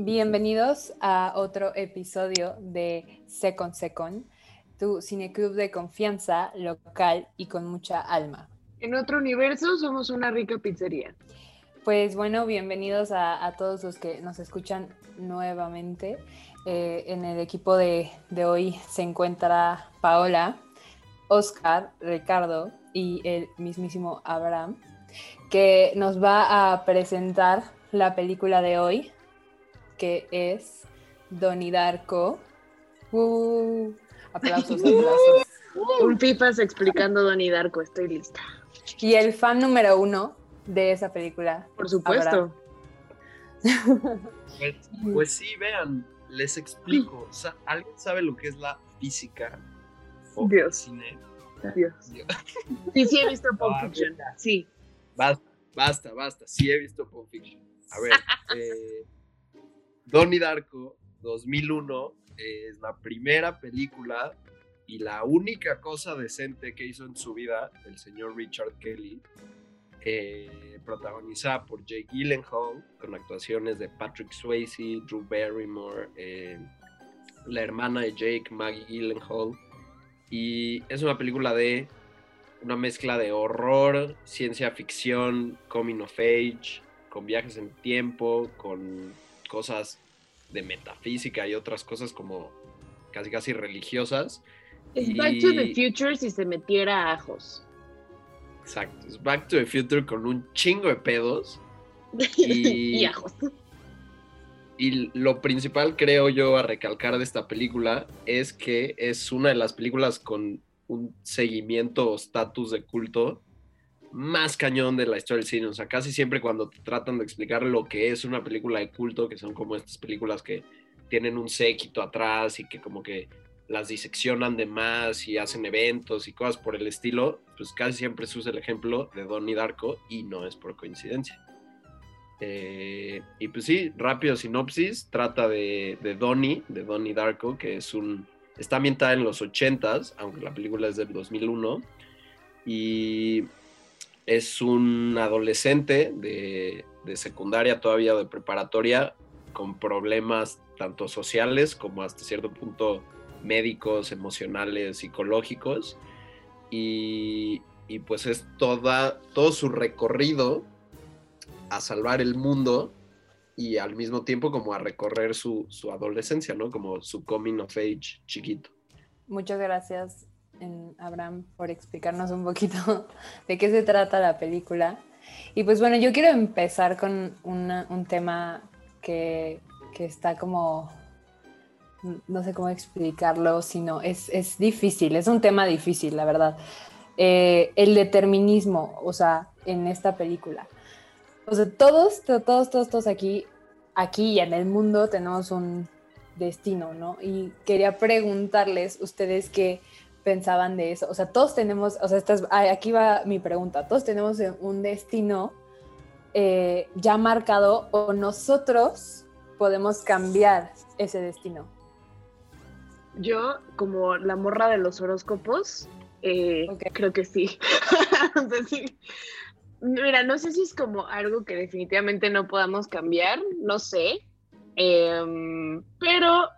Bienvenidos a otro episodio de Second Second, tu cineclub de confianza local y con mucha alma. En otro universo somos una rica pizzería. Pues bueno, bienvenidos a, todos los que nos escuchan nuevamente. Eh, en el equipo de, de hoy se encuentra Paola, Oscar, Ricardo y el mismísimo Abraham, que nos va a presentar la película de hoy, que es Donnie Darko. Uh, aplausos, aplausos. Un pipas explicando Donnie Darko, estoy lista. Y el fan número uno de esa película. Por supuesto. Pues, pues, sí, vean, les explico. ¿Alguien sabe lo que es la física? Dios. Cine? Dios. Sí, sí he visto Pulp Fiction. Sí. Basta, basta, basta. Sí he visto Pulp Fiction. A ver, eh, Donnie Darko 2001 es la primera película y la única cosa decente que hizo en su vida el señor Richard Kelly, eh, protagonizada por Jake Gyllenhaal, con actuaciones de Patrick Swayze, Drew Barrymore, eh, la hermana de Jake, Maggie Gyllenhaal, y es una película de una mezcla de horror, ciencia ficción, coming of age, con viajes en tiempo, con cosas de metafísica y otras cosas como casi casi religiosas. Es Back to the Future si se metiera ajos. Exacto, es Back to the Future con un chingo de pedos. Y, y ajos. Y lo principal, creo yo, a recalcar de esta película es que es una de las películas con un seguimiento o estatus de culto más cañón de la historia del cine. O sea, casi siempre cuando te tratan de explicar lo que es una película de culto, que son como estas películas que tienen un séquito atrás y que como que las diseccionan de más y hacen eventos y cosas por el estilo, pues casi siempre se usa el ejemplo de Donnie Darko y no es por coincidencia. Eh, y pues sí, rápido sinopsis, trata de, de Donnie, de Donnie Darko, que es un... Está ambientada en los 80s, aunque la película es del 2001, y es un adolescente de, secundaria todavía de preparatoria con problemas tanto sociales como hasta cierto punto médicos, emocionales, psicológicos. Y, pues es toda, todo su recorrido a salvar el mundo y al mismo tiempo como a recorrer su, su adolescencia, ¿no? Como su coming of age chiquito. Muchas gracias en Abraham por explicarnos un poquito de qué se trata la película. Y pues bueno, yo quiero empezar con un tema que, que, está como, no sé cómo explicarlo, sino es, es difícil, es un tema difícil, la verdad. Eh, el determinismo, o sea, en esta película. O sea, todos, todos, todos, todos aquí, aquí y en el mundo tenemos un destino, ¿no? Y quería preguntarles ustedes que pensaban de eso. O sea, todos tenemos, o sea, aquí va mi pregunta, todos tenemos un destino eh, ya marcado o nosotros podemos cambiar ese destino. Yo, como la morra de los horóscopos, eh, creo que sí. Mira, no sé si es como algo que definitivamente no podamos cambiar, no sé. Em, pero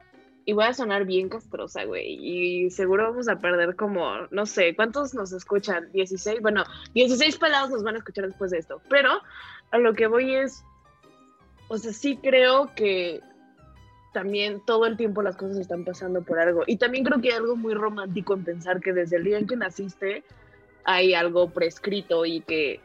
y voy a sonar bien castrosa, güey. Y seguro vamos a perder como, no sé, ¿cuántos nos escuchan? 16. Bueno, 16 pelados nos van a escuchar después de esto. Pero a lo que voy es, o sea, sí creo que también todo el tiempo las cosas están pasando por algo. Y también creo que hay algo muy romántico en pensar que desde el día en que naciste hay algo prescrito y que,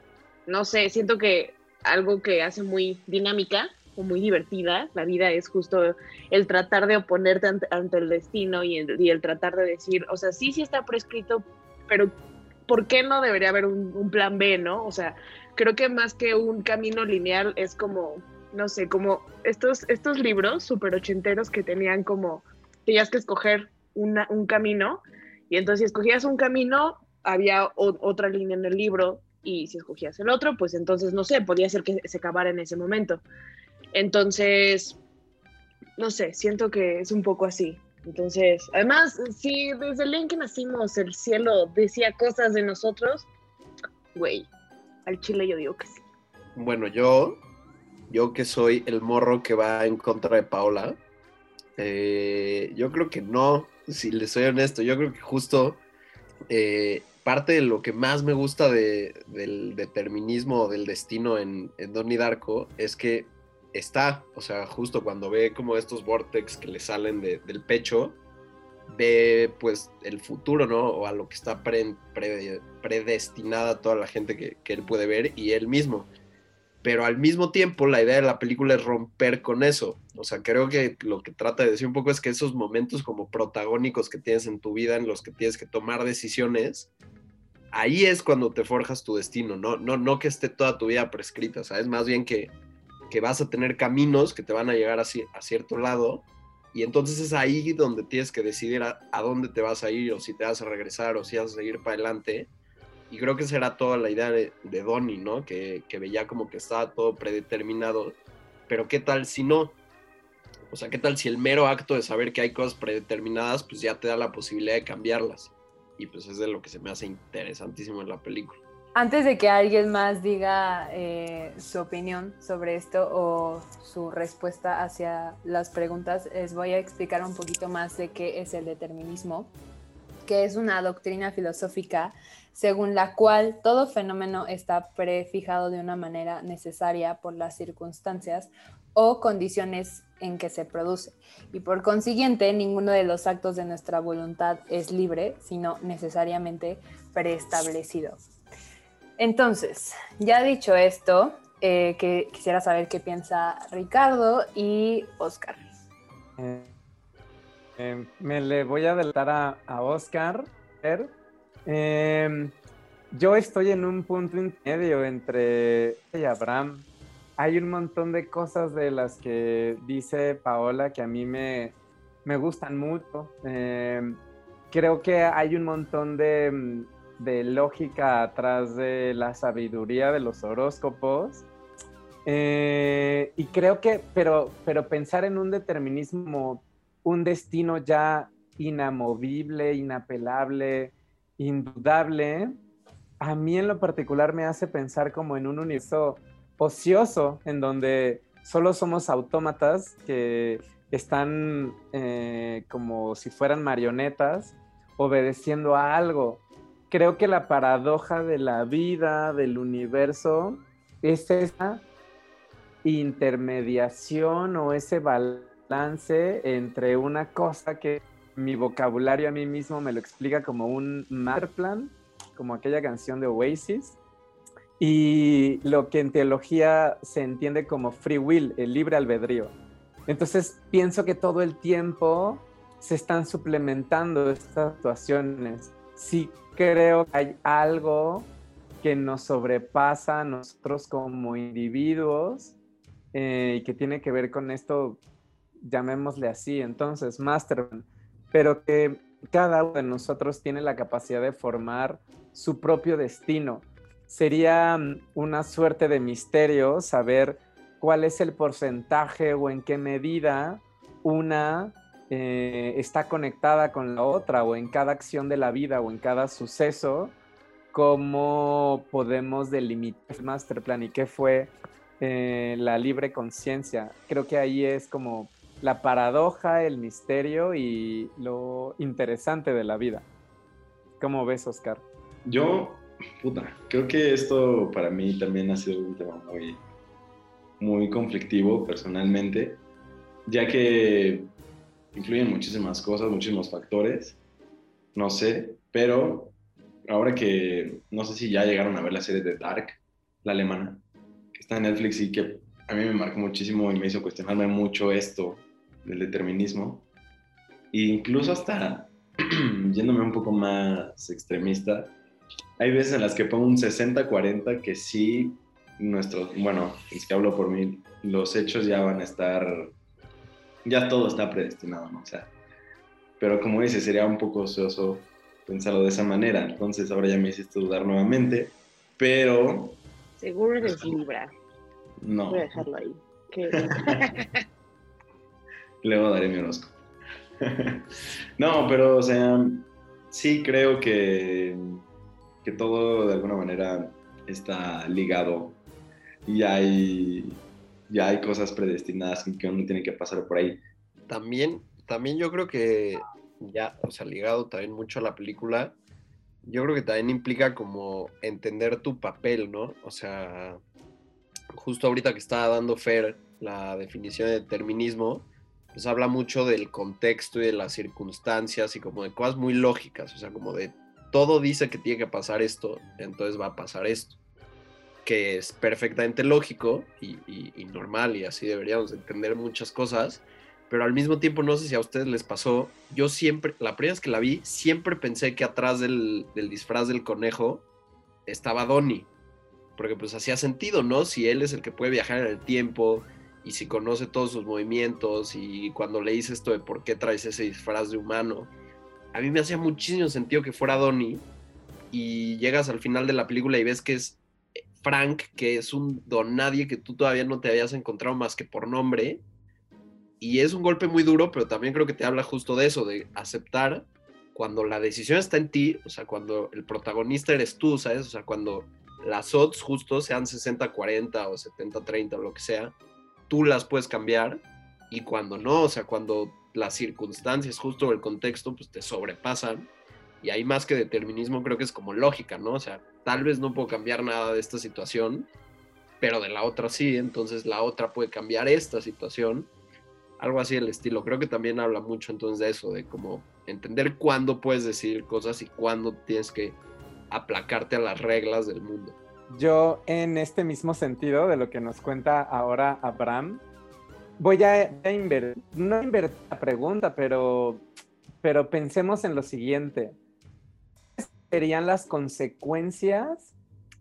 no sé, siento que algo que hace muy dinámica muy divertida. La vida es justo el tratar de oponerte ante, el destino y el, tratar de decir, o sea, sí, sí está prescrito, pero ¿por qué no debería haber un, plan B, no? O sea, creo que más que un camino lineal es como, no sé, como estos, estos libros super ochenteros que tenían como, tenías que escoger un camino y entonces si escogías un camino, había otra línea en el libro y si escogías el otro, pues entonces, no sé, podía ser que se acabara en ese momento. Entonces, no sé, siento que es un poco así. Entonces, además, si desde el día en que nacimos el cielo decía cosas de nosotros, güey, al chile yo digo que sí. Bueno, yo, yo que soy el morro que va en contra de Paola, eh, yo creo que no, si le soy honesto, yo creo que justo eh, parte de lo que más me gusta del determinismo del destino en, en Donnie Darko es que está, o sea, justo cuando ve como estos vortex que le salen del pecho, ve pues el futuro, ¿no? O a lo que está predestinada toda la gente que, él puede ver y él mismo. Pero al mismo tiempo la idea de la película es romper con eso. O sea, creo que lo que trata de decir un poco es que esos momentos como protagónicos que tienes en tu vida en los que tienes que tomar decisiones, ahí es cuando te forjas tu destino, no, no, no que esté toda tu vida prescrita, ¿sabes? Más bien que, que vas a tener caminos que te van a llegar a, a cierto lado y entonces es ahí donde tienes que decidir a, dónde te vas a ir o si te vas a regresar o si vas a seguir para adelante. Y creo que será toda la idea de, de Donnie, ¿no? Que, que, veía como que estaba todo predeterminado. Pero ¿qué tal si no? O sea, ¿qué tal si el mero acto de saber que hay cosas predeterminadas, pues ya te da la posibilidad de cambiarlas? Y pues es de lo que se me hace interesantísimo en la película. Antes de que alguien más diga eh, su opinión sobre esto o su respuesta hacia las preguntas, les voy a explicar un poquito más de qué es el determinismo, que es una doctrina filosófica según la cual todo fenómeno está prefijado de una manera necesaria por las circunstancias o condiciones en que se produce. Y por consiguiente, ninguno de los actos de nuestra voluntad es libre, sino necesariamente preestablecido. Entonces, ya dicho esto, eh, que quisiera saber qué piensa Ricardo y Oscar. Eh, eh, me le voy a adelantar a, Oscar. Em, yo estoy en un punto intermedio entre Abraham. Hay un montón de cosas de las que dice Paola que a mí me, me gustan mucho. Em, creo que hay un montón de de lógica atrás de la sabiduría de los horóscopos. Eh, y creo que, pero, pero pensar en un determinismo, un destino ya inamovible, inapelable, indudable, a mí en lo particular me hace pensar como en un universo ocioso, en donde solo somos autómatas que están eh, como si fueran marionetas obedeciendo a algo creo que la paradoja de la vida, del universo, es esa intermediación o ese balance entre una cosa que mi vocabulario a mí mismo me lo explica como un master plan, como aquella canción de Oasis, y lo que en teología se entiende como free will, el libre albedrío. Entonces pienso que todo el tiempo se están suplementando estas situaciones. Sí creo que hay algo que nos sobrepasa a nosotros como individuos eh, y que tiene que ver con esto, llamémosle así, entonces, Masterman, pero que cada uno de nosotros tiene la capacidad de formar su propio destino. Sería mm, una suerte de misterio saber cuál es el porcentaje o en qué medida una eh, está conectada con la otra o en cada acción de la vida o en cada suceso, cómo podemos delimitar el master plan y qué fue eh, la libre conciencia. Creo que ahí es como la paradoja, el misterio y lo interesante de la vida. ¿Cómo ves, Oscar? Yo, puta, creo que esto para mí también ha sido un tema muy, muy conflictivo personalmente, ya que influyen muchísimas cosas, muchísimos factores, no sé, pero ahora que no sé si ya llegaron a ver la serie de Dark, la alemana, que está en Netflix y que a mí me marcó muchísimo y me hizo cuestionarme mucho esto del determinismo, e incluso hasta yéndome un poco más extremista, hay veces en las que pongo un 60-40 que sí, nuestros, bueno, es que hablo por mí, los hechos ya van a estar ya todo está predestinado, ¿no? O sea, pero como dices, sería un poco ocioso pensarlo de esa manera. Entonces ahora ya me hiciste dudar nuevamente, pero... Seguro eres Libra. No. Voy a dejarlo ahí. Luego daré mi horóscopo. no, pero o sea, sí creo que, que todo de alguna manera está ligado y hay ya hay cosas predestinadas que uno tiene que pasar por ahí. También, también yo creo que ya, o sea, ligado también mucho a la película, yo creo que también implica como entender tu papel, ¿no? O sea, justo ahorita que estaba dando Fer la definición de determinismo, pues habla mucho del contexto y de las circunstancias y como de cosas muy lógicas, o sea, como de todo dice que tiene que pasar esto, entonces va a pasar esto, que es perfectamente lógico y, normal y así deberíamos entender muchas cosas, pero al mismo tiempo no sé si a ustedes les pasó, yo siempre, la primera vez que la vi, siempre pensé que atrás del, disfraz del conejo estaba Donnie, porque pues hacía sentido, ¿no? Si él es el que puede viajar en el tiempo y si conoce todos sus movimientos y cuando le dice esto de por qué traes ese disfraz de humano, a mí me hacía muchísimo sentido que fuera Donnie y llegas al final de la película y ves que es Frank, que es un don nadie que tú todavía no te habías encontrado más que por nombre y es un golpe muy duro, pero también creo que te habla justo de eso, de aceptar cuando la decisión está en ti, o sea, cuando el protagonista eres tú, ¿sabes? O sea, cuando las odds justo sean 60-40 o 70-30 o lo que sea, tú las puedes cambiar y cuando no, o sea, cuando las circunstancias justo el contexto pues te sobrepasan y hay más que determinismo creo que es como lógica, ¿no? O sea, tal vez no puedo cambiar nada de esta situación, pero de la otra sí, entonces la otra puede cambiar esta situación algo así el estilo. Creo que también habla mucho entonces de eso, de cómo entender cuándo puedes decir cosas y cuándo tienes que aplacarte a las reglas del mundo. Yo en este mismo sentido de lo que nos cuenta ahora Abraham, voy a, invertir, no invertir la pregunta, pero, pero pensemos en lo siguiente. ¿Cuáles serían las consecuencias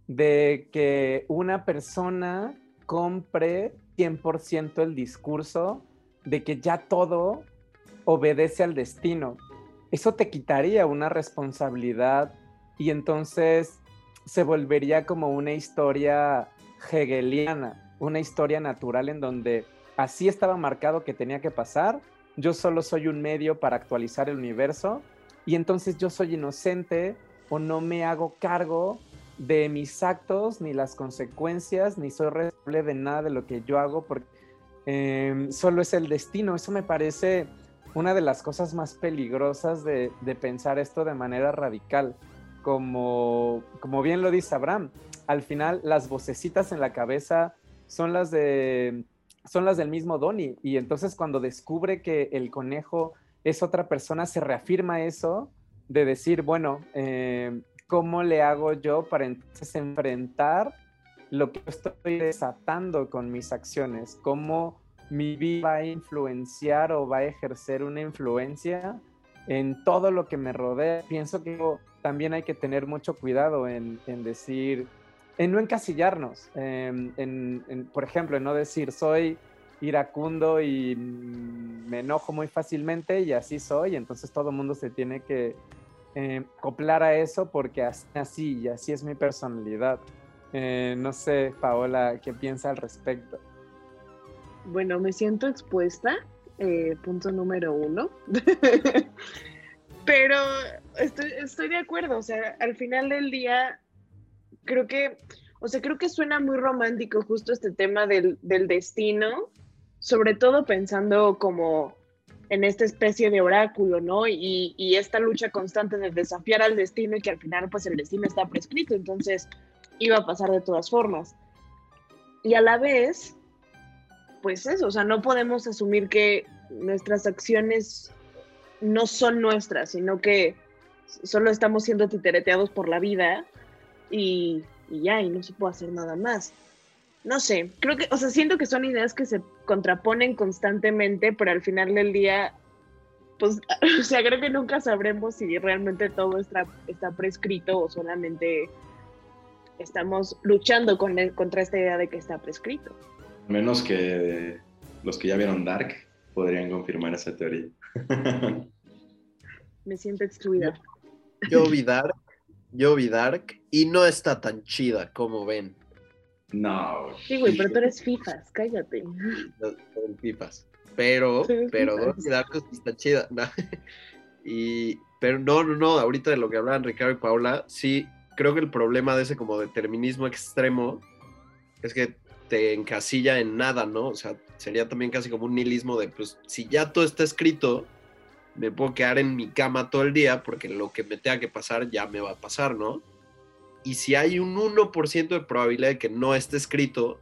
de que una persona compre 100% el discurso de que ya todo obedece al destino. Eso te quitaría una responsabilidad y entonces se volvería como una historia hegeliana, una historia natural en donde así estaba marcado que tenía que pasar, yo solo soy un medio para actualizar el universo y entonces yo soy inocente o no me hago cargo de mis actos ni las consecuencias ni soy responsable de nada de lo que yo hago porque Em, solo es el destino. Eso me parece una de las cosas más peligrosas de, pensar esto de manera radical. Como, como bien lo dice Abraham, al final las vocecitas en la cabeza son las de son las del mismo Donnie y entonces cuando descubre que el conejo es otra persona se reafirma eso de decir bueno em, cómo le hago yo para entonces enfrentar lo que estoy desatando con mis acciones, cómo mi vida va a influenciar o va a ejercer una influencia en todo lo que me rodea. Pienso que también hay que tener mucho cuidado en, decir, en no encasillarnos, en, por ejemplo, en no decir soy iracundo y me enojo muy fácilmente y así soy, entonces todo el mundo se tiene que eh, acoplar a eso porque así y así es mi personalidad. Eh, no sé, Paola, ¿qué piensa al respecto? Bueno, me siento expuesta, eh, punto número uno. Pero estoy, de acuerdo, o sea, al final del día, creo que, o sea, creo que suena muy romántico justo este tema del, destino, sobre todo pensando como en esta especie de oráculo, ¿no? Y, y, esta lucha constante de desafiar al destino y que al final pues el destino está prescrito, entonces iba a pasar de todas formas. Y a la vez, pues eso, o sea, no podemos asumir que nuestras acciones no son nuestras, sino que solo estamos siendo titereteados por la vida y, ya, y no se puede hacer nada más. No sé, creo que, o sea, siento que son ideas que se contraponen constantemente, pero al final del día, pues, o sea, creo que nunca sabremos si realmente todo está, está prescrito o solamente estamos luchando con contra esta idea de que está prescrito. Menos que los que ya vieron Dark podrían confirmar esa teoría. Me siento excluida. Yo vi Dark, yo vi Dark y no está tan chida como ven. No. Sí, güey, pero tú eres FIFAs, cállate. FIFAs. Pero, pero Dark está chida. Y, pero no, no, no, ahorita de lo que hablaban Ricardo y Paula, sí, creo que el problema de ese como determinismo extremo es que te encasilla en nada, ¿no? O sea, sería también casi como un nihilismo de, pues, si ya todo está escrito, me puedo quedar en mi cama todo el día porque lo que me tenga que pasar ya me va a pasar, ¿no? Y si hay un 1% de probabilidad de que no esté escrito,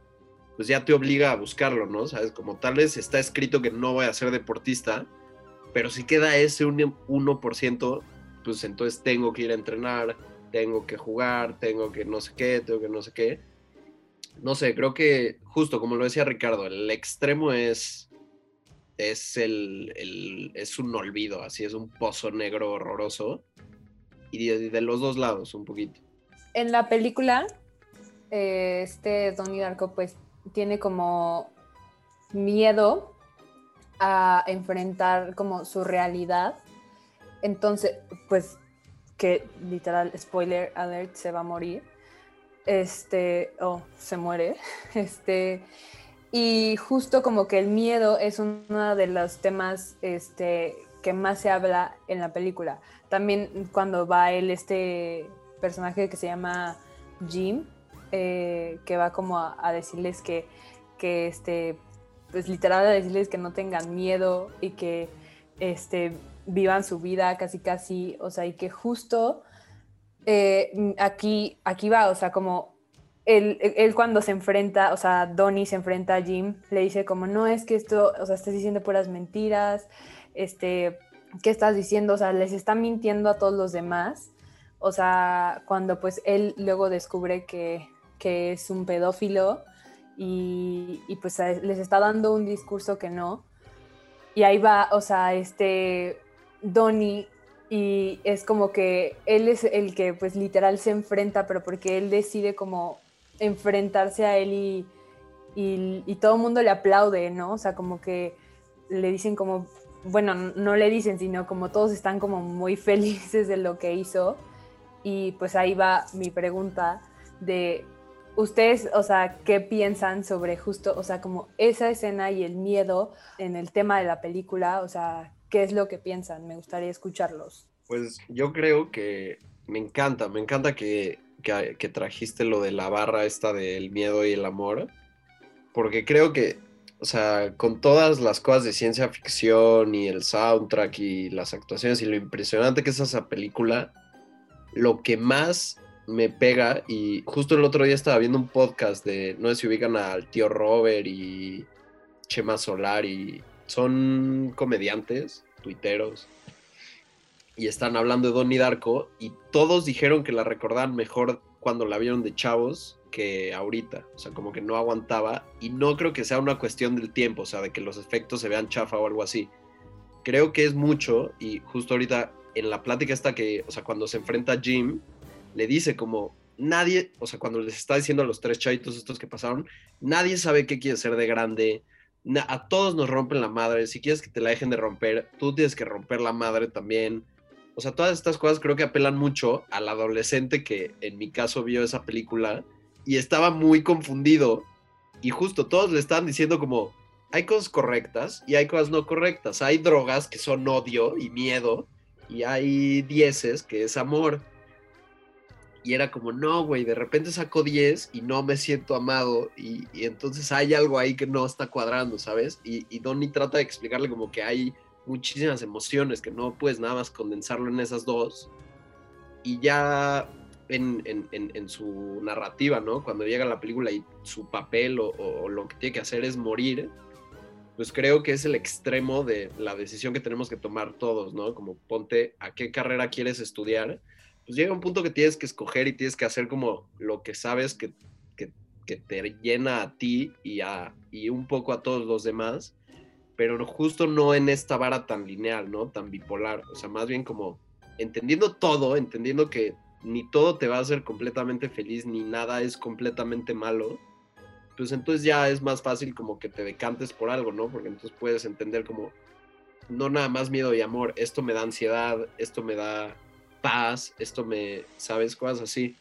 pues ya te obliga a buscarlo, ¿no? Sabes, como tal vez está escrito que no voy a ser deportista, pero si queda ese 1%, pues entonces tengo que ir a entrenar, tengo que jugar, tengo que no sé qué, tengo que no sé qué. No sé, creo que justo como lo decía Ricardo, el extremo es es el, es un olvido, así es un pozo negro horroroso y de, los dos lados un poquito. En la película, eh, este Donnie Darko pues tiene como miedo a enfrentar como su realidad. Entonces, pues que literal, spoiler alert, se va a morir. Este, o se muere. Este, y justo como que el miedo es uno de los temas este, que más se habla en la película. También cuando va él, este personaje que se llama Jim, eh, que va como a, decirles que, que, este, pues literal a decirles que no tengan miedo y que este, vivan su vida casi casi, o sea, y que justo eh, aquí, aquí va, o sea, como él, él, cuando se enfrenta, o sea, Donnie se enfrenta a Jim, le dice como, no, es que esto, o sea, estás diciendo puras mentiras, este, ¿qué estás diciendo? O sea, les está mintiendo a todos los demás. O sea, cuando pues él luego descubre que, que es un pedófilo y, y, pues les está dando un discurso que no. Y ahí va, o sea, este Donnie y es como que él es el que pues literal se enfrenta, pero porque él decide como enfrentarse a él y, y, todo el mundo le aplaude, ¿no? O sea, como que le dicen como, bueno, no le dicen, sino como todos están como muy felices de lo que hizo. Y pues ahí va mi pregunta de ustedes, o sea, ¿qué piensan sobre justo, o sea, como esa escena y el miedo en el tema de la película? O sea, ¿qué es lo que piensan? Me gustaría escucharlos. Pues yo creo que me encanta, me encanta que, que, trajiste lo de la barra esta del miedo y el amor, porque creo que, o sea, con todas las cosas de ciencia ficción y el soundtrack y las actuaciones y lo impresionante que es esa película, lo que más me pega, y justo el otro día estaba viendo un podcast de, no sé si ubican al tío Robert y Chema Solar, y son comediantes, tuiteros, y están hablando de Donnie Darko, y todos dijeron que la recordaban mejor cuando la vieron de chavos que ahorita, o sea, como que no aguantaba, y no creo que sea una cuestión del tiempo, o sea, de que los efectos se vean chafa o algo así. Creo que es mucho, y justo ahorita en la plática está que, o sea, cuando se enfrenta a Jim, le dice como, nadie, o sea, cuando les está diciendo a los tres chaitos estos que pasaron, nadie sabe qué quiere ser de grande, a todos nos rompen la madre, si quieres que te la dejen de romper, tú tienes que romper la madre también. O sea, todas estas cosas creo que apelan mucho al adolescente que en mi caso vio esa película y estaba muy confundido y justo todos le estaban diciendo como, hay cosas correctas y hay cosas no correctas, hay drogas que son odio y miedo y hay dieces que es amor. Y era como, no, güey, de repente saco 10 y no me siento amado y, entonces hay algo ahí que no está cuadrando, ¿sabes? Y, y Donnie trata de explicarle como que hay muchísimas emociones que no puedes nada más condensarlo en esas dos. Y ya en, en, su narrativa, ¿no? Cuando llega la película y su papel o, lo que tiene que hacer es morir, pues creo que es el extremo de la decisión que tenemos que tomar todos, ¿no? Como ponte a qué carrera quieres estudiar pues llega un punto que tienes que escoger y tienes que hacer como lo que sabes que, que, te llena a ti y, a, y un poco a todos los demás, pero justo no en esta vara tan lineal, ¿no? Tan bipolar, o sea, más bien como entendiendo todo, entendiendo que ni todo te va a hacer completamente feliz, ni nada es completamente malo, pues entonces ya es más fácil como que te decantes por algo, ¿no? Porque entonces puedes entender como, no nada más miedo y amor, esto me da ansiedad, esto me da paz, esto me, ¿sabes? Cosas así.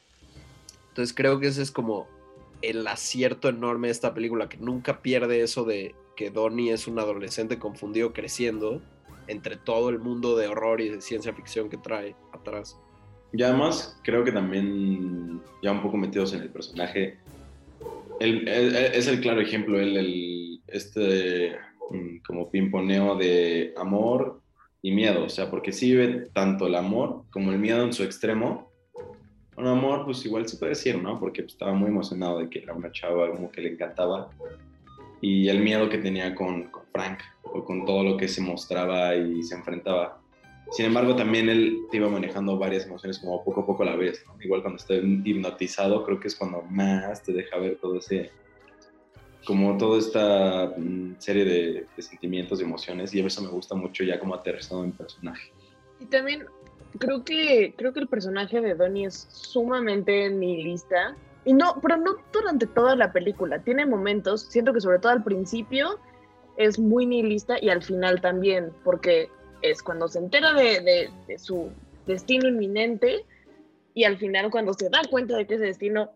Entonces creo que ese es como el acierto enorme de esta película, que nunca pierde eso de que Donnie es un adolescente confundido creciendo entre todo el mundo de horror y de ciencia ficción que trae atrás. Y además creo que también, ya un poco metidos en el personaje, el- el- es el claro ejemplo, el, este mm, como pimponeo de amor y miedo, o sea, porque sí vive tanto el amor como el miedo en su extremo. Un amor, pues igual se puede decir, ¿no? Porque pues, estaba muy emocionado de que era una chava como que le encantaba. Y el miedo que tenía con, con Frank, o con todo lo que se mostraba y se enfrentaba. Sin embargo, también él te iba manejando varias emociones como poco a poco a la vez. ¿no? Igual cuando está hipnotizado, creo que es cuando más te deja ver todo ese, como toda esta mm, serie de, sentimientos y emociones. Y eso me gusta mucho ya como aterrizado en personaje. Y también creo que creo que el personaje de Donnie es sumamente nihilista. Y no, pero no durante toda la película. Tiene momentos, siento que sobre todo al principio es muy nihilista y al final también, porque es cuando se entera de, su destino inminente y al final cuando se da cuenta de que ese destino,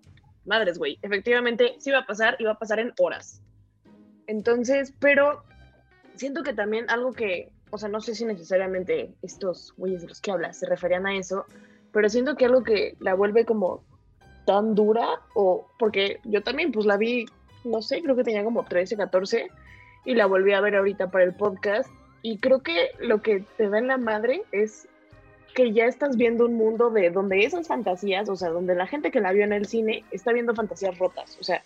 madres, güey, efectivamente sí va a pasar y va a pasar en horas. Entonces, pero siento que también algo que, o sea, no sé si necesariamente estos güeyes de los que hablas se referían a eso, pero siento que algo que la vuelve como tan dura, o porque yo también pues la vi, no sé, creo que tenía como 13, 14, y la volví a ver ahorita para el podcast, y creo que lo que te da en la madre es que ya estás viendo un mundo de donde esas fantasías, o sea, donde la gente que la vio en el cine está viendo fantasías rotas, o sea,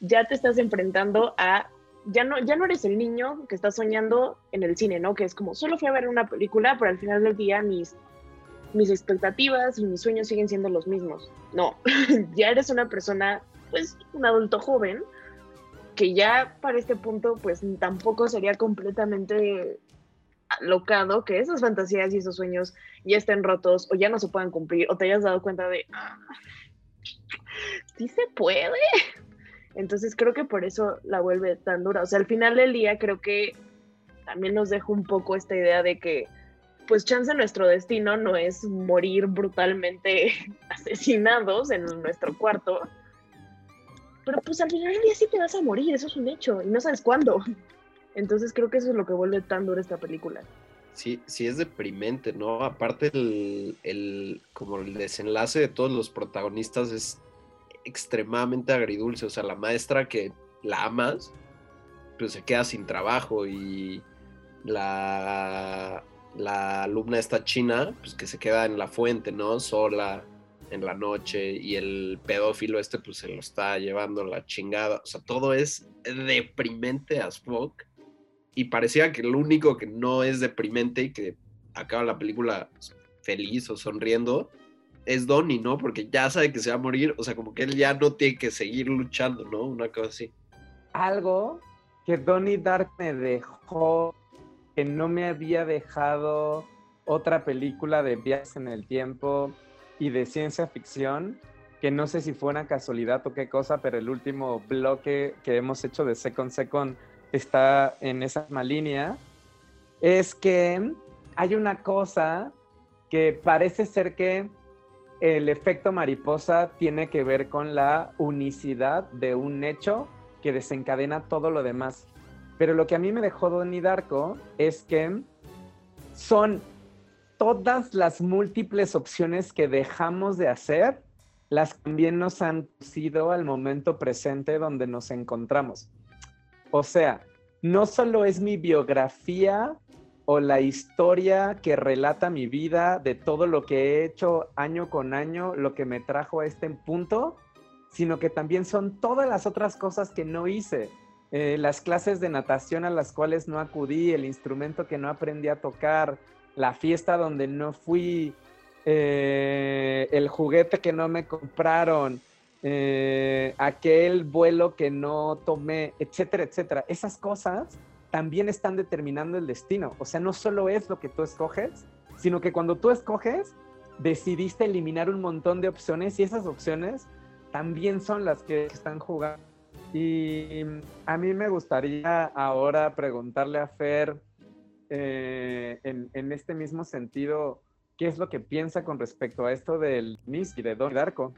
ya te estás enfrentando a ya no, ya no eres el niño que está soñando en el cine, ¿no? Que es como, solo fui a ver una película, pero al final del día mis, mis expectativas y mis sueños siguen siendo los mismos. No, ya eres una persona, pues, un adulto joven, que ya para este punto, pues, tampoco sería completamente alocado que esas fantasías y esos sueños ya estén rotos o ya no se puedan cumplir o te hayas dado cuenta de, ah, sí se puede. Entonces creo que por eso la vuelve tan dura. O sea, al final del día creo que también nos deja un poco esta idea de que, pues chance nuestro destino no es morir brutalmente asesinados en nuestro cuarto. Pero pues al final del día sí te vas a morir, eso es un hecho, y no sabes cuándo. Entonces creo que eso es lo que vuelve tan dura esta película. Sí, sí es deprimente, ¿no? Aparte el, el- como el desenlace de todos los protagonistas es extremadamente agridulce. O sea, la maestra que la amas, pues se queda sin trabajo y la, la alumna esta china, pues que se queda en la fuente, ¿no? Sola en la noche y el pedófilo este pues se lo está llevando la chingada. O sea, todo es deprimente as fuck. Y parecía que lo único que no es deprimente y que acaba la película feliz o sonriendo es Donnie, ¿no? Porque ya sabe que se va a morir. O sea, como que él ya no tiene que seguir luchando, ¿no? Una cosa así. Algo que Donnie Dark me dejó, que no me había dejado otra película de viajes en el tiempo y de ciencia ficción, que no sé si fue una casualidad o qué cosa, pero el último bloque que hemos hecho de Second Second está en esa misma línea, es que hay una cosa que parece ser que el efecto mariposa tiene que ver con la unicidad de un hecho que desencadena todo lo demás. Pero lo que a mí me dejó Donnie Darko es que son todas las múltiples opciones que dejamos de hacer, las también nos han sido al momento presente donde nos encontramos. O sea, no solo es mi biografía o la historia que relata mi vida de todo lo que he hecho año con año, lo que me trajo a este punto, sino que también son todas las otras cosas que no hice. Eh, las clases de natación a las cuales no acudí, el instrumento que no aprendí a tocar, la fiesta donde no fui, eh, el juguete que no me compraron, eh, aquel vuelo que no tomé, etcétera, etcétera. Esas cosas también están determinando el destino. O sea, no solo es lo que tú escoges, sino que cuando tú escoges, decidiste eliminar un montón de opciones y esas opciones también son las que están jugando. Y a mí me gustaría ahora preguntarle a Fer, eh, en, este mismo sentido, ¿qué es lo que piensa con respecto a esto del Miss y de Don Darko?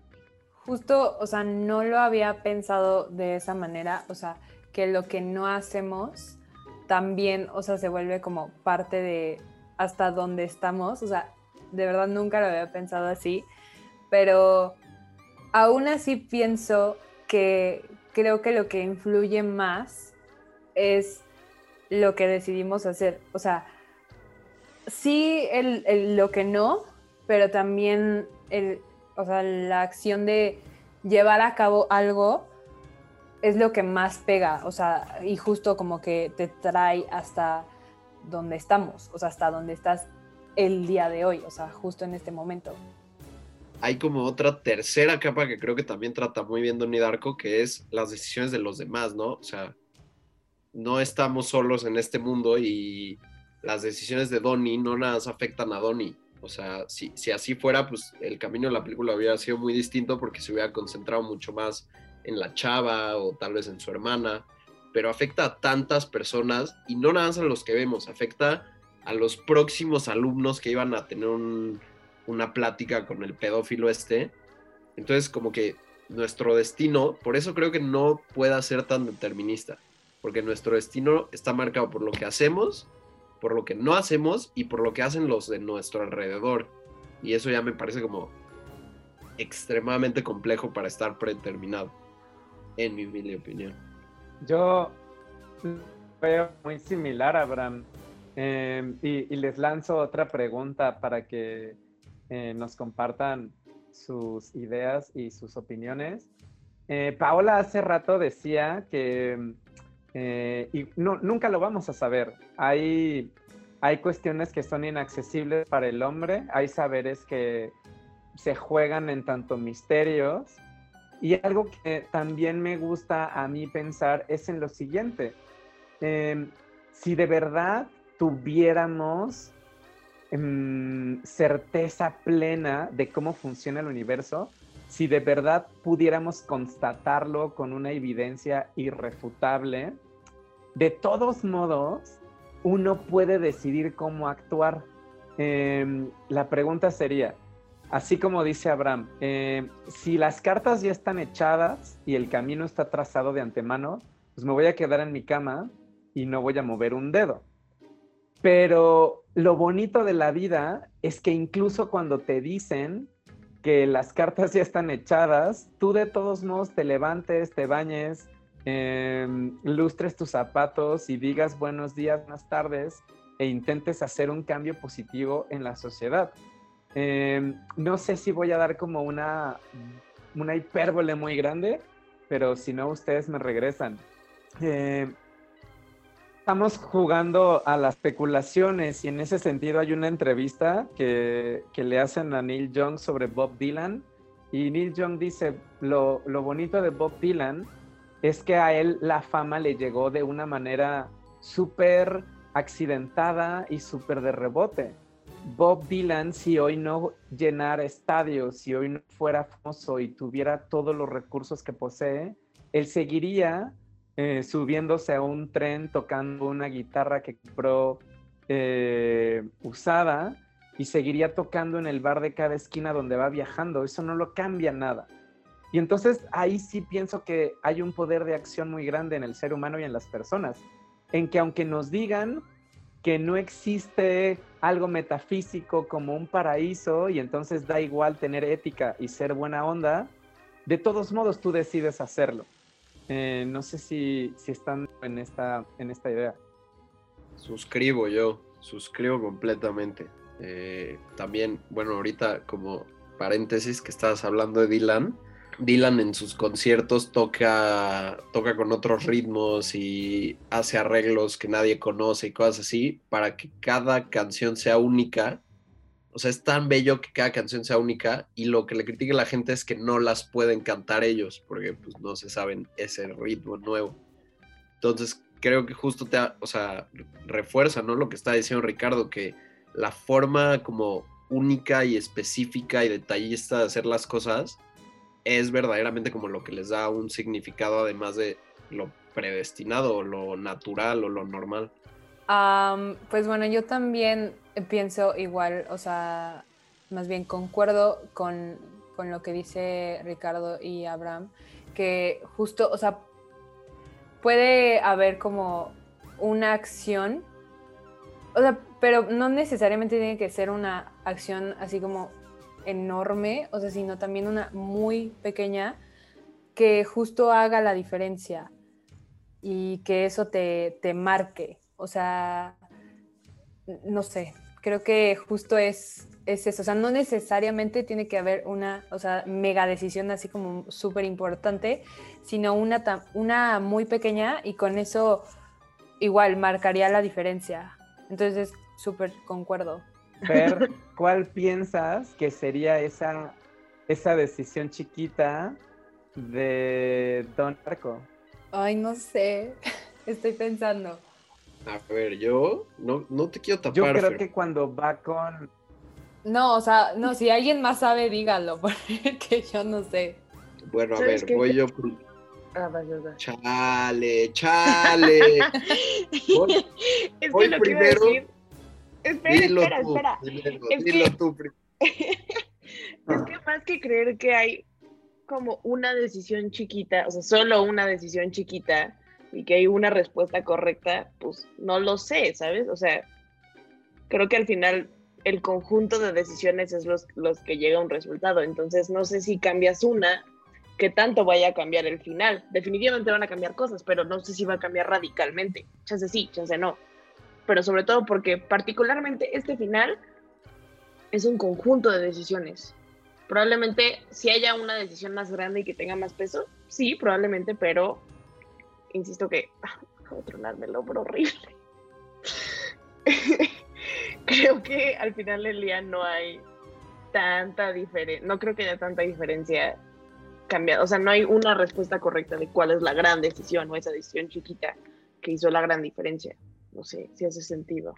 Justo, o sea, no lo había pensado de esa manera, o sea, que lo que no hacemos también, o sea, se vuelve como parte de hasta donde estamos, o sea, de verdad nunca lo había pensado así, pero aún así pienso que, creo que lo que influye más es lo que decidimos hacer. O sea, sí el, lo que no, pero también el, o sea, la acción de llevar a cabo algo es lo que más pega, o sea, y justo como que te trae hasta donde estamos, o sea, hasta donde estás el día de hoy, o sea, justo en este momento. Hay como otra tercera capa que creo que también trata muy bien Donnie Darko, que es las decisiones de los demás, ¿no? O sea, no estamos solos en este mundo y las decisiones de Donnie no nada más afectan a Donnie. O sea, si, si así fuera, pues el camino de la película hubiera sido muy distinto porque se hubiera concentrado mucho más en la chava o tal vez en su hermana, pero afecta a tantas personas y no nada más a los que vemos, afecta a los próximos alumnos que iban a tener una plática con el pedófilo este. Entonces, como que nuestro destino, por eso creo que no pueda ser tan determinista, porque nuestro destino está marcado por lo que hacemos, por lo que no hacemos y por lo que hacen los de nuestro alrededor. Y eso ya me parece como extremadamente complejo para estar predeterminado en mi humilde opinión. Yo veo muy similar, Abraham. Eh, y, les lanzo otra pregunta para que eh, nos compartan sus ideas y sus opiniones. Eh, Paola hace rato decía que, y no, nunca lo vamos a saber, hay, hay cuestiones que son inaccesibles para el hombre, hay saberes que se juegan en tanto misterios. Y algo que también me gusta a mí pensar es en lo siguiente. Em, si de verdad tuviéramos em, certeza plena de cómo funciona el universo, si de verdad pudiéramos constatarlo con una evidencia irrefutable, de todos modos, uno puede decidir cómo actuar. Em, la pregunta sería, Así como dice Abraham, eh, si las cartas ya están echadas y el camino está trazado de antemano, pues me voy a quedar en mi cama y no voy a mover un dedo. Pero lo bonito de la vida es que incluso cuando te dicen que las cartas ya están echadas, tú de todos modos te levantes, te bañes, em, lustres tus zapatos y digas buenos días, buenas tardes e intentes hacer un cambio positivo en la sociedad. Em, no sé si voy a dar como una, una hipérbole muy grande, pero si no, ustedes me regresan. Em, estamos jugando a las especulaciones y en ese sentido hay una entrevista que, que, le hacen a Neil Young sobre Bob Dylan y Neil Young dice, lo, lo bonito de Bob Dylan es que a él la fama le llegó de una manera súper accidentada y súper de rebote. Bob Dylan, si hoy no llenara estadios, si hoy no fuera famoso y tuviera todos los recursos que posee, él seguiría eh, subiéndose a un tren tocando una guitarra que compró eh, usada y seguiría tocando en el bar de cada esquina donde va viajando. Eso no lo cambia nada. Y entonces ahí sí pienso que hay un poder de acción muy grande en el ser humano y en las personas, en que aunque nos digan que no existe algo metafísico como un paraíso y entonces da igual tener ética y ser buena onda, de todos modos tú decides hacerlo. Eh, no sé si, si están en esta, en esta idea. Suscribo yo, suscribo completamente. Eh, también, bueno, ahorita como paréntesis que estabas hablando de Dylan, Dylan en sus conciertos toca, toca con otros ritmos y hace arreglos que nadie conoce y cosas así para que cada canción sea única. O sea, es tan bello que cada canción sea única y lo que le critique la gente es que no las pueden cantar ellos porque pues no se saben ese ritmo nuevo. Entonces, creo que justo te, o sea, refuerza, ¿no? Lo que está diciendo Ricardo, que la forma como única y específica y detallista de hacer las cosas es verdaderamente como lo que les da un significado además de lo predestinado lo natural o lo normal. Pues bueno, yo también pienso igual, o sea, más bien concuerdo con, con, lo que dice Ricardo y Abraham, que justo, o sea, puede haber como una acción, o sea, pero no necesariamente tiene que ser una acción así como enorme, o sea, sino también una muy pequeña que justo haga la diferencia y que eso te, te marque. O sea, no sé, creo que justo es, es eso. O sea, no necesariamente tiene que haber una o sea, mega decisión así como súper importante, sino una, una muy pequeña y con eso igual marcaría la diferencia. Entonces, súper concuerdo. Fer, ¿cuál piensas que sería esa, esa decisión chiquita de Don Arco? Ay, no sé. Estoy pensando. A ver, yo no, no te quiero tapar. Yo creo Fer. que cuando va con... No, o sea, no, si alguien más sabe, dígalo, porque yo no sé. Bueno, a ¿Sabes ver, voy yo. Ah, vas, vas, vas. Chale, chale. Voy- es voy que lo que iba a primero. decir. Espera, Dilo espera, tú, espera. primero, Es dilo que- tú primero. Es que más que creer que hay como una decisión chiquita, o sea, solo una decisión chiquita y que hay una respuesta correcta, pues no lo sé, ¿sabes? O sea, creo que al final el conjunto de decisiones es los, los que llega a un resultado. Entonces, no sé si cambias una, que tanto vaya a cambiar el final. Definitivamente van a cambiar cosas, pero no sé si va a cambiar radicalmente. Chance sí, chance no. Pero sobre todo porque particularmente este final es un conjunto de decisiones. Probablemente si haya una decisión más grande y que tenga más peso, sí, probablemente, pero insisto que el hombro horrible. creo que al final del día no hay tanta diferencia, no creo que haya tanta diferencia cambiada, o sea, no hay una respuesta correcta de cuál es la gran decisión o esa decisión chiquita que hizo la gran diferencia. No sé si hace sentido.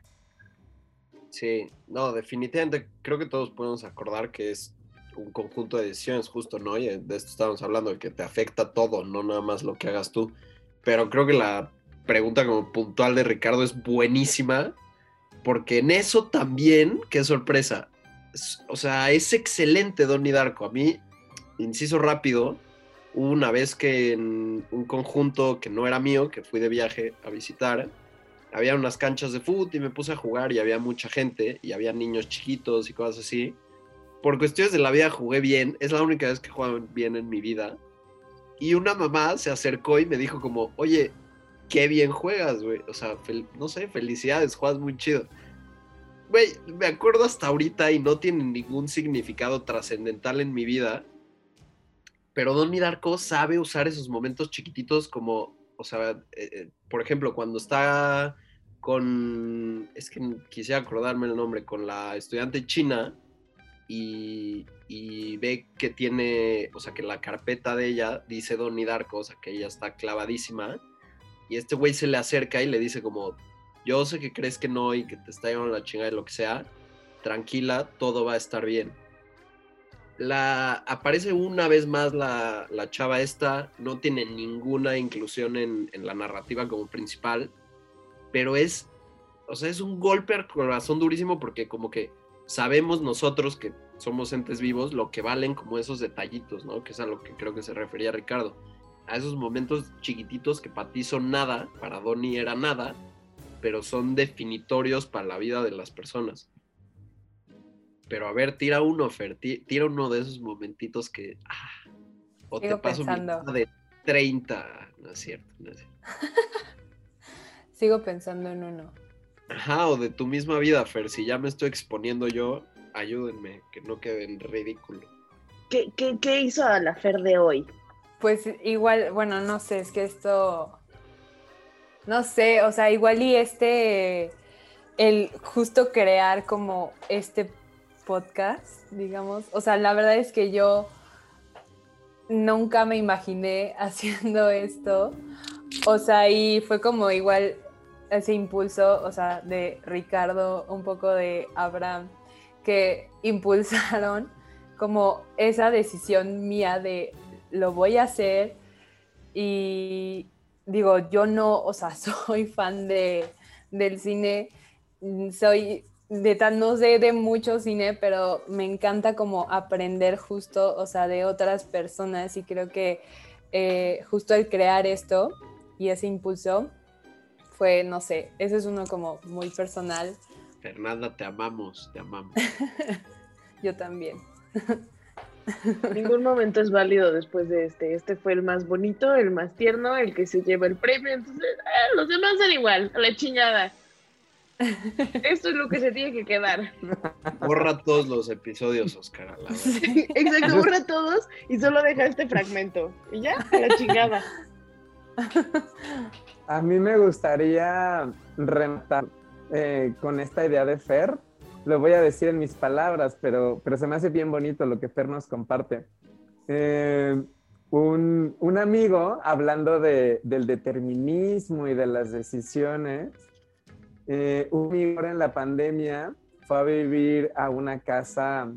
Sí, no, definitivamente creo que todos podemos acordar que es un conjunto de decisiones, justo, ¿no? Y de esto estábamos hablando, de que te afecta todo, no nada más lo que hagas tú. Pero creo que la pregunta como puntual de Ricardo es buenísima, porque en eso también, qué sorpresa. Es- o sea, es excelente Donnie Darko. A mí, inciso rápido, una vez que en un conjunto que no era mío, que fui de viaje a visitar, había unas canchas de fútbol y me puse a jugar y había mucha gente y había niños chiquitos y cosas así. Por cuestiones de la vida jugué bien, es la única vez que juego bien en mi vida. Y una mamá se acercó y me dijo como, oye, qué bien juegas, güey. O sea, no sé, felicidades, juegas muy chido. Güey, me acuerdo hasta ahorita y no tiene ningún significado trascendental en mi vida. Pero Don Darko sabe usar esos momentos chiquititos como, o sea, eh, eh, por ejemplo, cuando está con, es que quisiera acordarme el nombre, con la estudiante china y, ve que tiene, o sea, que la carpeta de ella dice Donnie Darko, o sea, que ella está clavadísima. Y este güey se le acerca y le dice como, yo sé que crees que no y que te está llevando la chingada y lo que sea, tranquila, todo va a estar bien. La, aparece una vez más la, la chava esta, no tiene ninguna inclusión en, en la narrativa como principal, pero es, o sea, es un golpe al corazón durísimo porque como que sabemos nosotros que somos entes vivos lo que valen como esos detallitos, ¿no? Que es a lo que creo que se refería Ricardo. A esos momentos chiquititos que para ti son nada, para Donnie era nada, pero son definitorios para la vida de las personas. Pero a ver, tira uno, Fer, ti- tira uno de esos momentitos que... ah, o te paso mi pensando. lista de 30. No es cierto, no es cierto. Sigo pensando en uno. Ajá, o de tu misma vida, Fer. Si ya me estoy exponiendo yo, ayúdenme, que no quede en ridículo. ¿Qué, qué, qué hizo a la Fer de hoy? Pues igual, bueno, no sé, es que esto, no sé, o sea, igual y este, el justo crear como este podcast, digamos, o sea, la verdad es que yo nunca me imaginé haciendo esto, o sea, y fue como igual ese impulso, o sea, de Ricardo, un poco de Abraham, que impulsaron como esa decisión mía de lo voy a hacer y digo, yo no, o sea, soy fan de, del cine, soy de tan, no sé de mucho cine, pero me encanta como aprender justo, o sea, de otras personas. Y creo que eh, justo el crear esto y ese impulso fue, no sé, ese es uno como muy personal, Fernanda, te amamos, te amamos. yo también. Ningún momento es válido después de este. Este fue el más bonito, el más tierno, el que se lleva el premio. Entonces, eh, los demás son igual, a la chingada. Esto es lo que se tiene que quedar. Borra todos los episodios, Oscar. Exacto, borra todos y solo deja este fragmento. Y ya, a la chingada. A mí me gustaría rematar eh, con esta idea de Fer. Lo voy a decir en mis palabras, pero, pero se me hace bien bonito lo que Fer nos comparte. Eh, un, un amigo, hablando de- del determinismo y de las decisiones, eh, un amigo en la pandemia fue a vivir a una casa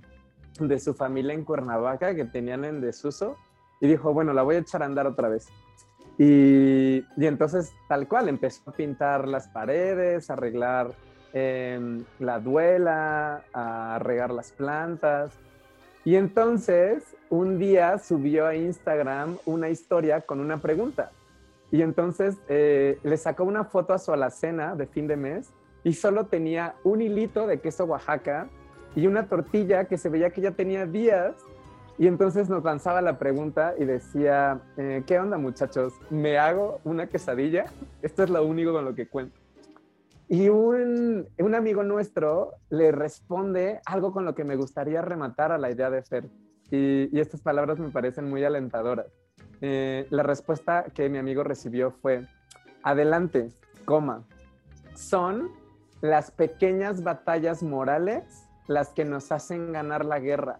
de su familia en Cuernavaca que tenían en desuso y dijo, bueno, la voy a echar a andar otra vez. Y, entonces, tal cual, empezó a pintar las paredes, a arreglar em, la duela, a regar las plantas. Y entonces, un día subió a Instagram una historia con una pregunta. Y entonces eh, le sacó una foto a su alacena de fin de mes y solo tenía un hilito de queso Oaxaca y una tortilla que se veía que ya tenía días. Y entonces nos lanzaba la pregunta y decía, eh, ¿qué onda muchachos? ¿Me hago una quesadilla? Esto es lo único con lo que cuento. Y un, amigo nuestro le responde algo con lo que me gustaría rematar a la idea de Fer. Y, y estas palabras me parecen muy alentadoras. Eh, la respuesta que mi amigo recibió fue, adelante, coma, son las pequeñas batallas morales las que nos hacen ganar la guerra.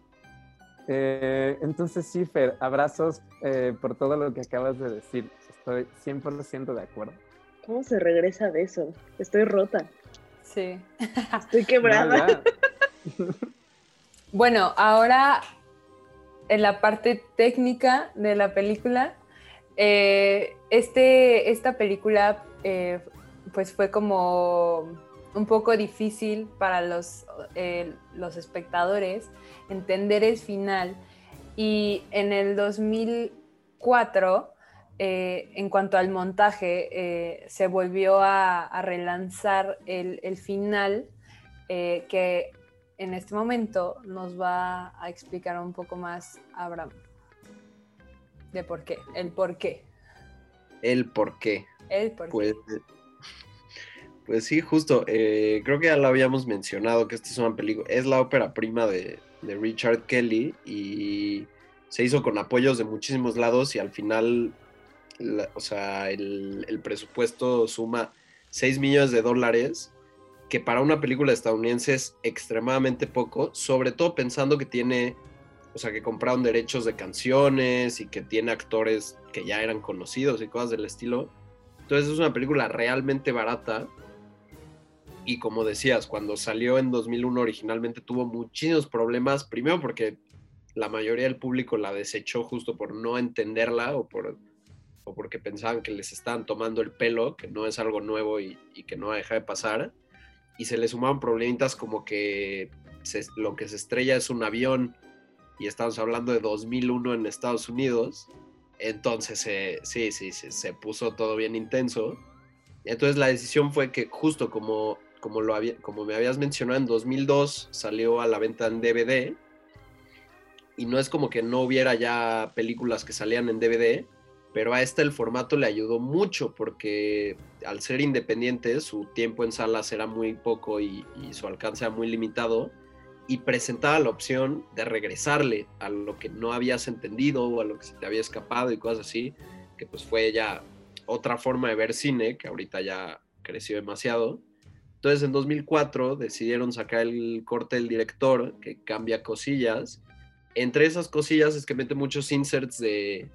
Eh, entonces, sí, Fer, abrazos eh, por todo lo que acabas de decir. Estoy 100% de acuerdo. ¿Cómo se regresa de eso? Estoy rota, Sí. estoy quebrada. Bueno, ahora en la parte técnica de la película, eh, este, esta película eh, pues fue como un poco difícil para los, eh, los espectadores entender el final y en el 2004 eh, en cuanto al montaje eh, se volvió a, a relanzar el, el final que en este momento nos va a explicar un poco más Abraham de por qué, el por qué, El por qué. el por qué. Pues, pues sí, justo. eh, creo que ya lo habíamos mencionado que esta es una película, es la ópera prima de, de Richard Kelly y se hizo con apoyos de muchísimos lados y al final, o sea, el, el presupuesto suma 6 millones de dólares, que para una película estadounidense es extremadamente poco, sobre todo pensando que tiene, o sea, que compraron derechos de canciones y que tiene actores que ya eran conocidos y cosas del estilo. Entonces es una película realmente barata. Y como decías, cuando salió en 2001 originalmente tuvo muchísimos problemas. Primero porque la mayoría del público la desechó justo por no entenderla o, por, o porque pensaban que les estaban tomando el pelo, que no es algo nuevo y, y que no va a dejar de pasar. Y se le sumaban problemitas como que se- lo que se estrella es un avión y estamos hablando de 2001 en Estados Unidos. Entonces, eh, sí, sí, sí, se puso todo bien intenso. Entonces la decisión fue que justo como, como, lo había, como me habías mencionado, en 2002 salió a la venta en DVD. Y no es como que no hubiera ya películas que salían en DVD, pero a esta el formato le ayudó mucho porque al ser independiente su tiempo en salas era muy poco y, y su alcance era muy limitado y presentaba la opción de regresarle a lo que no habías entendido o a lo que se te había escapado y cosas así, que pues fue ya otra forma de ver cine que ahorita ya creció demasiado. Entonces en 2004 decidieron sacar el corte del director que cambia cosillas. Entre esas cosillas es que mete muchos inserts de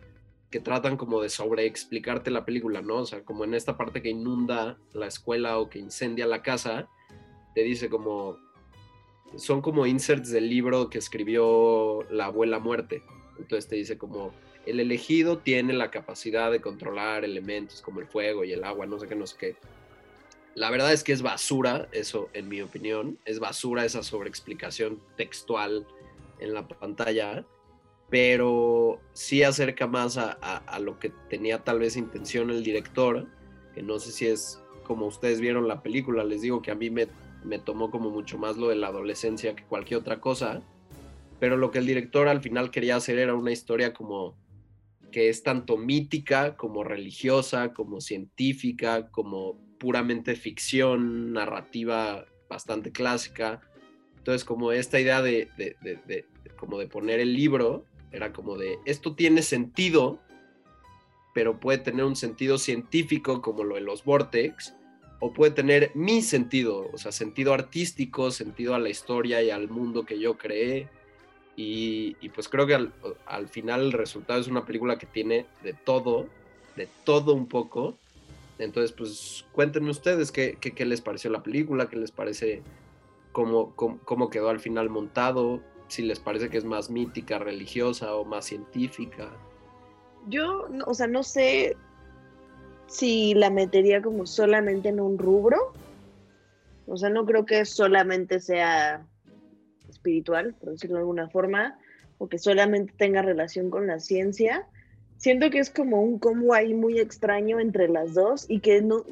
que tratan como de sobreexplicarte la película, ¿no? O sea, como en esta parte que inunda la escuela o que incendia la casa, te dice como son como inserts del libro que escribió la abuela muerte. Entonces te dice como el elegido tiene la capacidad de controlar elementos como el fuego y el agua, no sé qué, no sé qué. La verdad es que es basura, eso en mi opinión, es basura esa sobreexplicación textual en la pantalla, pero sí acerca más a, a- lo que tenía tal vez intención el director, que no sé si es como ustedes vieron la película, les digo que a mí me, me tomó como mucho más lo de la adolescencia que cualquier otra cosa, pero lo que el director al final quería hacer era una historia como que es tanto mítica como religiosa, como científica, como puramente ficción, narrativa bastante clásica. Entonces, como esta idea de, de, de, como de poner el libro, era como de, esto tiene sentido, pero puede tener un sentido científico como lo de los vortex, o puede tener mi sentido, o sea, sentido artístico, sentido a la historia y al mundo que yo creé. Y, pues creo que al, final el resultado es una película que tiene de todo, de todo un poco. Entonces, pues cuéntenme ustedes qué, qué, les pareció la película, qué les parece, cómo, cómo, quedó al final montado, si les parece que es más mítica, religiosa o más científica. Yo, o sea, no sé si la metería como solamente en un rubro. O sea, no creo que solamente sea espiritual, por decirlo de alguna forma, o que solamente tenga relación con la ciencia. Siento que es como un combo ahí muy extraño entre las dos y que no,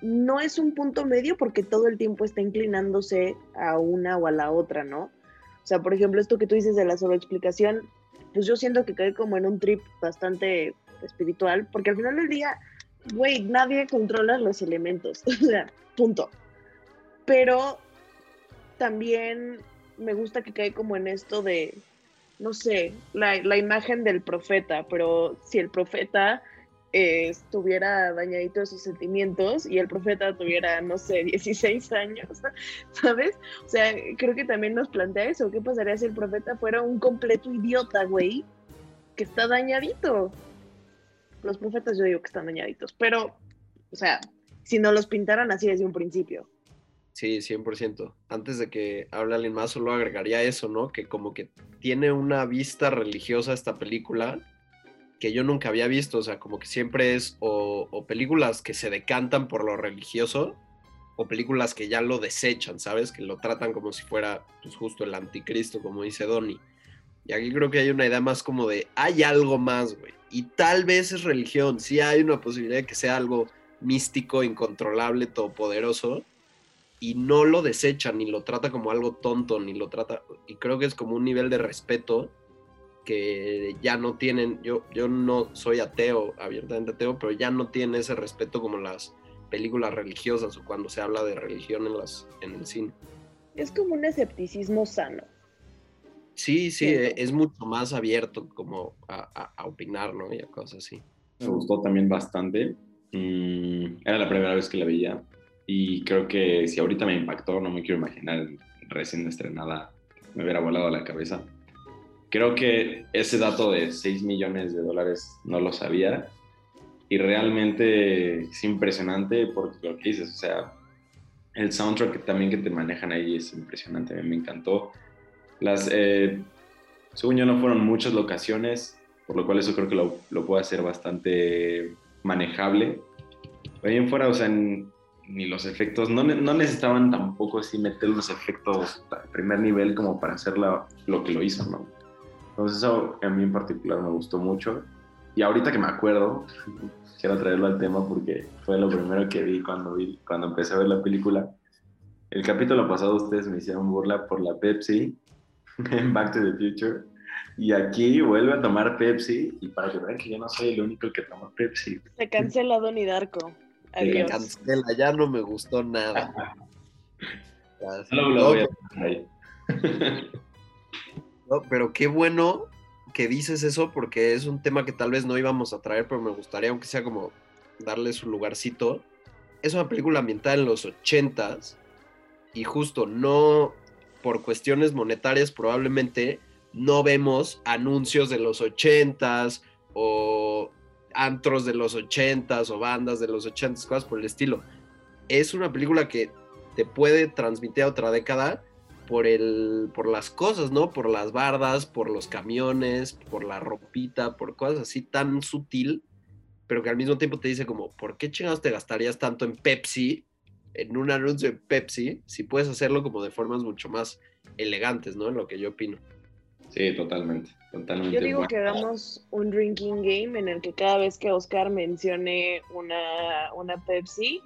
no es un punto medio porque todo el tiempo está inclinándose a una o a la otra, ¿no? O sea, por ejemplo, esto que tú dices de la sobreexplicación, pues yo siento que cae como en un trip bastante espiritual, porque al final del día, güey, nadie controla los elementos, o sea, punto. Pero también me gusta que cae como en esto de, no sé, la, la imagen del profeta, pero si el profeta eh, estuviera dañadito de sus sentimientos y el profeta tuviera, no sé, 16 años, ¿sabes? O sea, creo que también nos plantea eso. ¿Qué pasaría si el profeta fuera un completo idiota, güey? Que está dañadito. Los profetas yo digo que están dañaditos, pero, o sea, si no los pintaran así desde un principio. Sí, 100%. Antes de que hable alguien más, solo agregaría eso, ¿no? Que como que tiene una vista religiosa esta película que yo nunca había visto, o sea, como que siempre es o, películas que se decantan por lo religioso o películas que ya lo desechan, ¿sabes? Que lo tratan como si fuera, pues justo el anticristo, como dice Donnie. Y aquí creo que hay una idea más como de, hay algo más, güey. Y tal vez es religión, sí hay una posibilidad de que sea algo místico, incontrolable, todopoderoso, y no lo desecha, ni lo trata como algo tonto, ni lo trata, y creo que es como un nivel de respeto que ya no tienen, yo, yo no soy ateo, abiertamente ateo, pero ya no tienen ese respeto como las películas religiosas o cuando se habla de religión en, las, en el cine. Es como un escepticismo sano. Sí, sí, e, es mucho más abierto como a, a, opinar, ¿no? Y a cosas así. Me gustó también bastante. Mm, era la primera vez que la veía y creo que si ahorita me impactó, no me quiero imaginar recién estrenada, me hubiera volado la cabeza. Creo que ese dato de 6 millones de dólares no lo sabía y realmente es impresionante porque lo que dices, o sea, el soundtrack también que te manejan ahí es impresionante, a mí me encantó. Las, eh, según yo, no fueron muchas locaciones, por lo cual eso creo que lo, lo puede hacer bastante manejable. Bien fuera, o sea, en, ni los efectos, no, no, necesitaban tampoco así meter los efectos a primer nivel como para hacer lo que lo hizo, ¿no? Entonces eso a mí en particular me gustó mucho. Y ahorita que me acuerdo, quiero traerlo al tema porque fue lo primero que vi cuando, vi, cuando empecé a ver la película. El capítulo pasado ustedes me hicieron burla por la Pepsi en Back to the Future. Y aquí vuelve a tomar Pepsi. Y para que vean que yo no soy el único que toma Pepsi. Se cancela Donnie Darko. Adiós. Cancela, ya no me gustó nada. Solo lo voy a ahí. pero qué bueno que dices eso porque es un tema que tal vez no íbamos a traer, pero me gustaría, aunque sea como darle su lugarcito. Es una película ambientada en los ochentas y justo no por cuestiones monetarias probablemente no vemos anuncios de los ochentas o antros de los ochentas o bandas de los ochentas, cosas por el estilo. Es una película que te puede transmitir a otra década por el por las cosas, ¿no? Por las bardas, por los camiones, por la ropita, por cosas así tan sutil, pero que al mismo tiempo te dice como, ¿por qué chingados te gastarías tanto en Pepsi, en un anuncio de Pepsi, si puedes hacerlo como de formas mucho más elegantes, ¿no? En lo que yo opino. Sí, totalmente, totalmente. Yo digo que hagamos un drinking game en el que cada vez que Oscar mencione una, una Pepsi,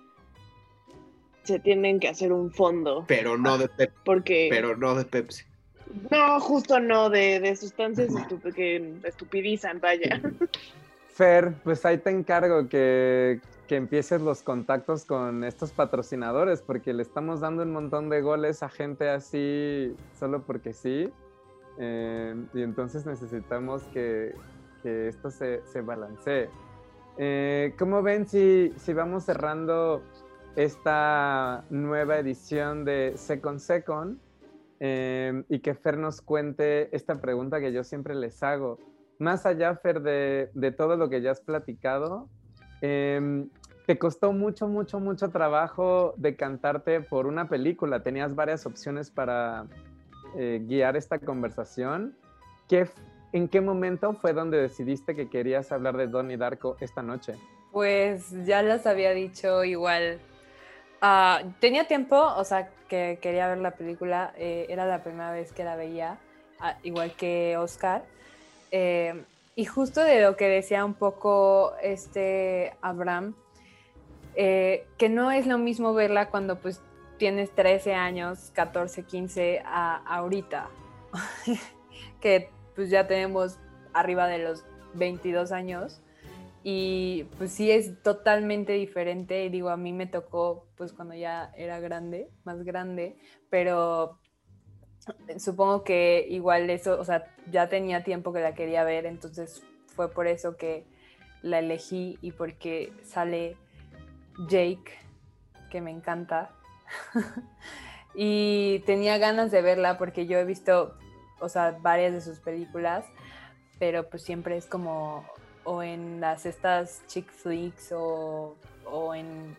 se tienen que hacer un fondo. Pero no de Pepsi. Porque. Pero no de Pepsi. No, justo no, de, de sustancias estup- que estupidizan, vaya. Fer, pues ahí te encargo que, que empieces los contactos con estos patrocinadores, porque le estamos dando un montón de goles a gente así solo porque sí. Eh, y entonces necesitamos que, que esto se, se balancee. Eh, ¿Cómo ven si, si vamos cerrando esta nueva edición de Second Second? Eh, y que Fer nos cuente esta pregunta que yo siempre les hago más allá, Fer, de, de todo lo que ya has platicado, em, te costó mucho, mucho, mucho trabajo decantarte por una película. Tenías varias opciones para eh, guiar esta conversación. ¿Qué, ¿En qué momento fue donde decidiste que querías hablar de Donnie Darko esta noche? Pues ya las había dicho igual. Ah, tenía tiempo, o sea, que quería ver la película. eh, era la primera vez que la veía, ah, igual que Oscar. Eh, y justo de lo que decía un poco este Abraham, que no es lo mismo verla cuando pues tienes 13 años, 14, 15, a ahorita, que pues ya tenemos arriba de los 22 años y pues sí es totalmente diferente digo a mí me tocó pues cuando ya era grande más grande pero supongo que igual eso o sea ya tenía tiempo que la quería ver entonces fue por eso que la elegí y porque sale Jake que me encanta y tenía ganas de verla porque yo he visto o sea varias de sus películas pero pues siempre es como o en las estas chick flicks o, o en,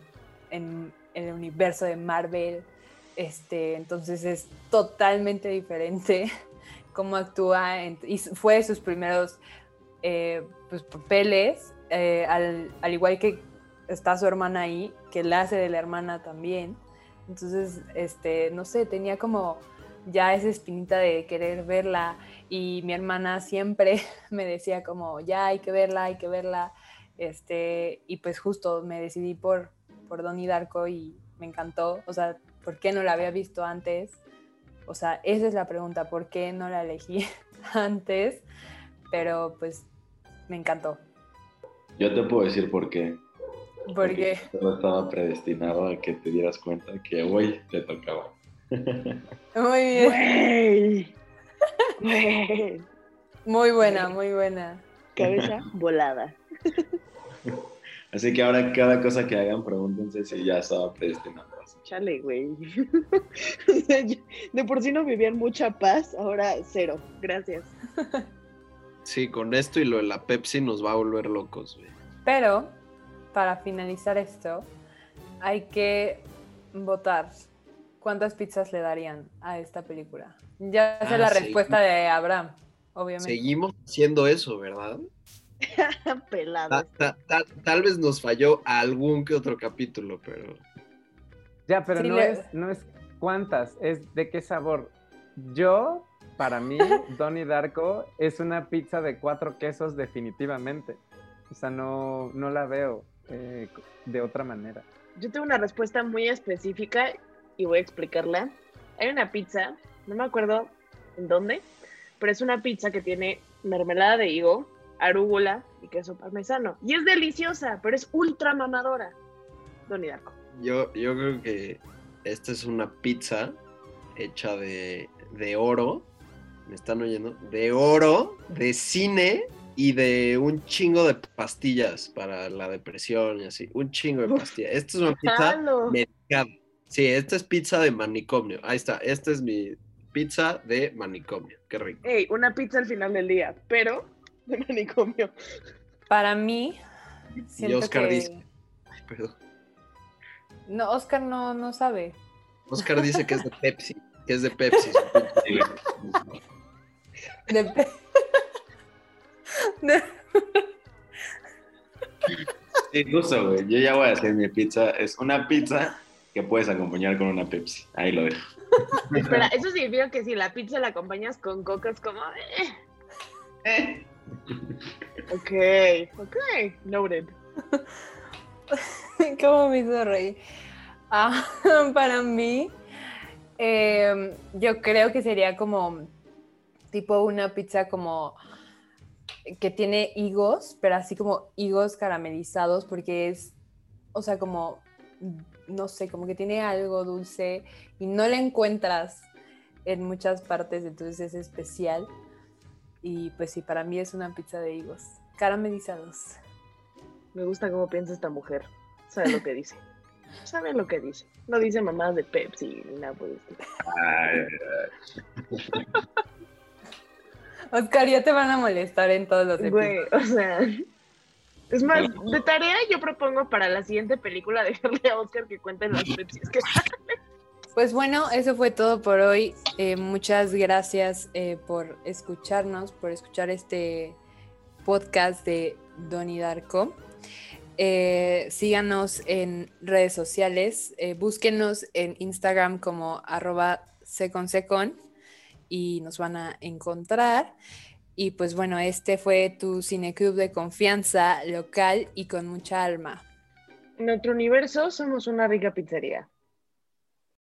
en el universo de Marvel. Este, entonces es totalmente diferente cómo actúa y fue sus primeros eh, pues, papeles, eh, al, al igual que está su hermana ahí, que la hace de la hermana también. Entonces, este, no sé, tenía como ya esa espinita de querer verla y mi hermana siempre me decía como, ya hay que verla, hay que verla, este, y pues justo me decidí por, por Donnie Darko y me encantó, o sea, ¿por qué no la había visto antes? O sea, esa es la pregunta, ¿por qué no la elegí antes? Pero pues me encantó, Yo te puedo decir por qué. Porque todo estaba predestinado a que te dieras cuenta que hoy te tocaba. muy bien, Güey. Muy buena, muy buena. Cabeza volada. Así que ahora cada cosa que hagan, pregúntense si ya estaba predestinado. Chale, güey. De por sí no vivían mucha paz, ahora cero. Gracias. Sí, con esto y lo de la Pepsi nos va a volver locos, güey. Pero para finalizar esto, hay que votar. ¿Cuántas pizzas le darían a esta película? Ya sé Ah, la sí. respuesta de Abraham, obviamente. Seguimos haciendo eso, ¿verdad? Pelados. Ta- ta- ta- tal vez nos falló algún que otro capítulo, pero Ya, pero Sí, no, le- es, no es cuántas, es de qué sabor. Yo, para mí, Donnie Darko es una pizza de cuatro quesos definitivamente. O sea, no, no la veo eh, de otra manera. Yo tengo una respuesta muy específica y voy a explicarla. Hay una pizza, no me acuerdo en dónde, pero es una pizza que tiene mermelada de higo, arúgula y queso parmesano. Y es deliciosa, pero es ultra mamadora. Donnie Darko. yo, yo creo que esta es una pizza hecha de, de oro. ¿Me están oyendo? De oro, de cine y de un chingo de pastillas para la depresión y así. Un chingo de pastillas. Esta es una pizza medicada. Sí, esta es pizza de manicomio. Ahí está. Esta es mi pizza de manicomio. Qué rico. Ey, una pizza al final del día, pero de manicomio. Para mí, siento Oscar que... dice- Ay, perdón. No, Oscar no, no sabe. Oscar dice que es de Pepsi. Que es de Pepsi. De pe- de- Sí, justo, güey. Yo ya voy a hacer mi pizza. Es una pizza que puedes acompañar con una Pepsi. Ahí lo dejo. Espera, eso significa que si la pizza la acompañas con coca es como... eh. Ok, ok, noted. ¿Cómo me hizo reír? Ah, para mí, eh, yo creo que sería como tipo una pizza como que tiene higos, pero así como higos caramelizados, porque es, o sea, como, no sé, como que tiene algo dulce y no la encuentras en muchas partes, entonces es especial. Y pues sí, para mí es una pizza de higos caramelizados. Me gusta cómo piensa esta mujer. Sabe lo que dice. Sabe lo que dice. No dice mamás de Pepsi ni nada por el estilo. Oscar, ya te van a molestar en todos los Güey, episodios. o sea. Es más, de tarea yo propongo para la siguiente película dejarle a Oscar que cuente las Pepsis que Pues bueno, eso fue todo por hoy. Eh, muchas gracias eh, por escucharnos, por escuchar este podcast de Donnie Darko. Eh, síganos en redes sociales, eh, búsquenos en Instagram como arroba seconsecon y nos van a encontrar. Y pues bueno, este fue tu cineclub de confianza local y con mucha alma. En nuestro universo somos una rica pizzería.